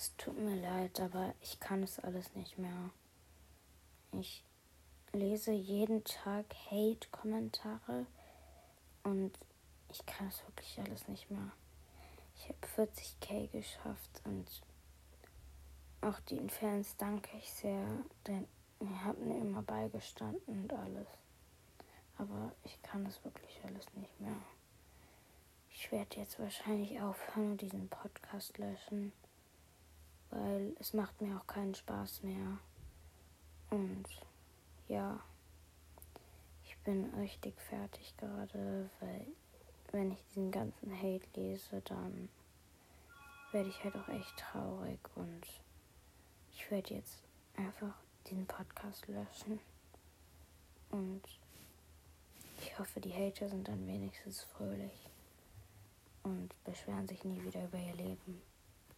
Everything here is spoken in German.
Es tut mir leid, aber ich kann es alles nicht mehr. Ich lese jeden Tag Hate-Kommentare und ich kann es wirklich alles nicht mehr. Ich habe 40k geschafft und auch den Fans danke ich sehr, denn ihr habt mir immer beigestanden und alles. Aber ich kann es wirklich alles nicht mehr. Ich werde jetzt wahrscheinlich aufhören und diesen Podcast löschen, weil es macht mir auch keinen Spaß mehr. Und ja, ich bin richtig fertig gerade, weil wenn ich diesen ganzen Hate lese, dann werde ich halt auch echt traurig und ich werde jetzt einfach diesen Podcast löschen. Und ich hoffe, die Hater sind dann wenigstens fröhlich und beschweren sich nie wieder über ihr Leben.